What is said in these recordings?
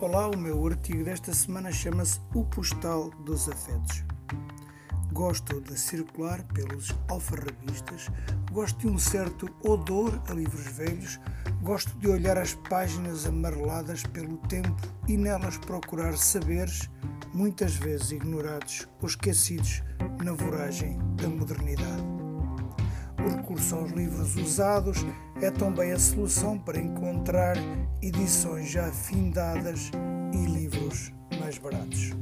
Olá, o meu artigo desta semana chama-se O Postal dos Afetos. Gosto de circular pelos alfarrabistas, gosto de um certo odor a livros velhos, gosto de olhar as páginas amareladas pelo tempo e nelas procurar saberes, muitas vezes ignorados ou esquecidos na voragem da modernidade. O recurso aos livros usados é também a solução para encontrar edições já findadas e livros mais baratos.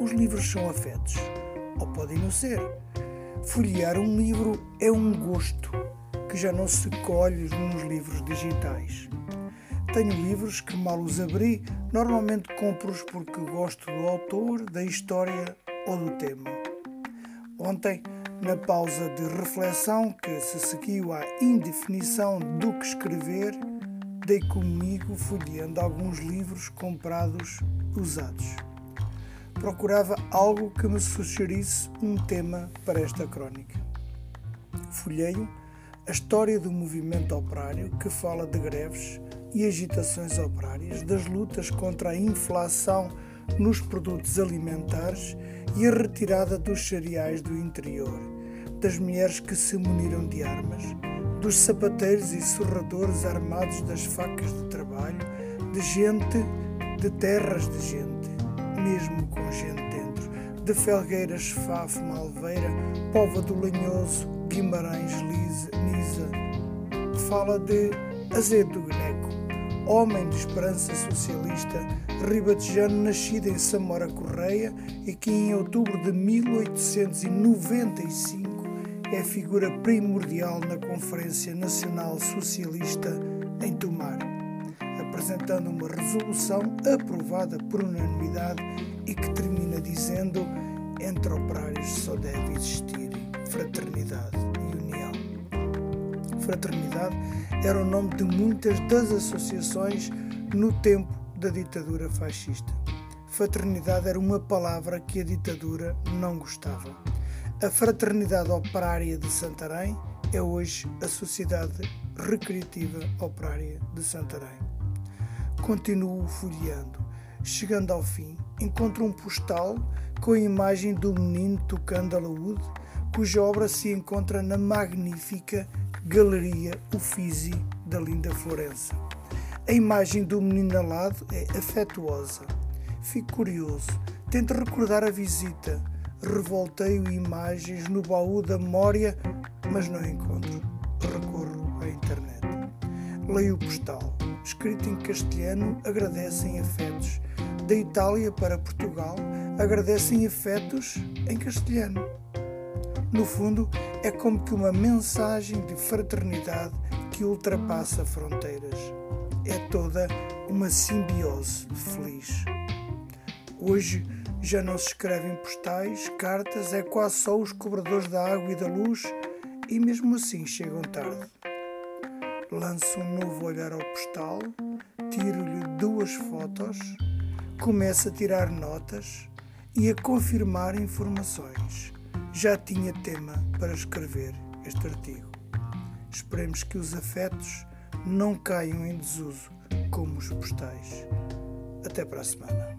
Os livros são afetos, ou podem não ser. Folhear um livro é um gosto que já não se colhe nos livros digitais. Tenho livros que mal os abri, normalmente compro-os porque gosto do autor, da história ou do tema. Ontem na pausa de reflexão que se seguiu à indefinição do que escrever, dei comigo folheando alguns livros comprados usados. Procurava algo que me sugerisse um tema para esta crónica. Folheio a história do movimento operário que fala de greves e agitações operárias, das lutas contra a inflação nos produtos alimentares e a retirada dos cereais do interior, das mulheres que se muniram de armas, dos sapateiros e serradores armados das facas de trabalho, de gente, de terras de gente, mesmo com gente dentro, de Felgueiras, Faf, Malveira, Pova do Lanhoso, Guimarães, Lisa, Nisa, fala de Azedo do Gneco, homem de esperança socialista, ribatejano nascido em Samora Correia e que em outubro de 1895 é figura primordial na Conferência Nacional Socialista em Tomar, apresentando uma resolução aprovada por unanimidade e que termina dizendo: entre operários só deve existir fraternidade. Fraternidade era o nome de muitas das associações no tempo da ditadura fascista. Fraternidade era uma palavra que a ditadura não gostava. A Fraternidade Operária de Santarém é hoje a Sociedade Recreativa Operária de Santarém. Continuo folheando. Chegando ao fim, encontro um postal com a imagem do menino tocando alaúde, cuja obra se encontra na magnífica Galeria Uffizi da linda Florença. A imagem do menino alado é afetuosa. Fico curioso, tento recordar a visita revolteio imagens no baú da memória, mas não encontro. Recorro à internet. Leio o postal. Escrito em castelhano, agradecem afetos. Da Itália para Portugal, agradecem afetos em castelhano. No fundo, é como que uma mensagem de fraternidade que ultrapassa fronteiras. É toda uma simbiose feliz. Hoje, já não se escrevem postais, cartas, é quase só os cobradores da água e da luz e mesmo assim chegam tarde. Lanço um novo olhar ao postal, tiro-lhe duas fotos, começo a tirar notas e a confirmar informações já tinha tema para escrever este artigo. Esperemos que os afetos não caiam em desuso como os postais. Até para a semana.